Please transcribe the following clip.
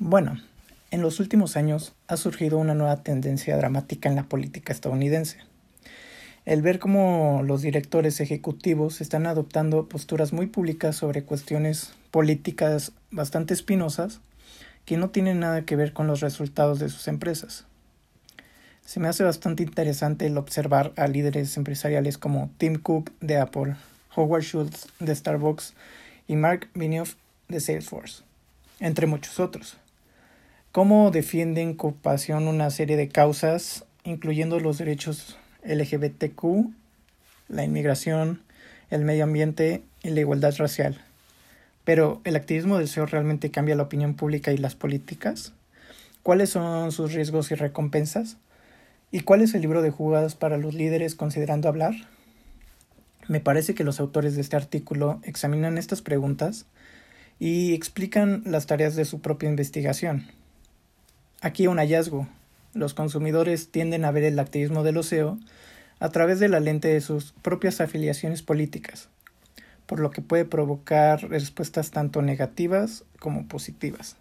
Bueno, en los últimos años ha surgido una nueva tendencia dramática en la política estadounidense. El ver cómo los directores ejecutivos están adoptando posturas muy públicas sobre cuestiones políticas bastante espinosas que no tienen nada que ver con los resultados de sus empresas. Se me hace bastante interesante el observar a líderes empresariales como Tim Cook de Apple, Howard Schultz de Starbucks y Mark Benioff de Salesforce, entre muchos otros cómo defienden con pasión una serie de causas, incluyendo los derechos LGBTQ, la inmigración, el medio ambiente y la igualdad racial. Pero, ¿el activismo del SEO realmente cambia la opinión pública y las políticas? ¿Cuáles son sus riesgos y recompensas? ¿Y cuál es el libro de jugadas para los líderes considerando hablar? Me parece que los autores de este artículo examinan estas preguntas y explican las tareas de su propia investigación. Aquí un hallazgo. Los consumidores tienden a ver el activismo del OSEO a través de la lente de sus propias afiliaciones políticas, por lo que puede provocar respuestas tanto negativas como positivas.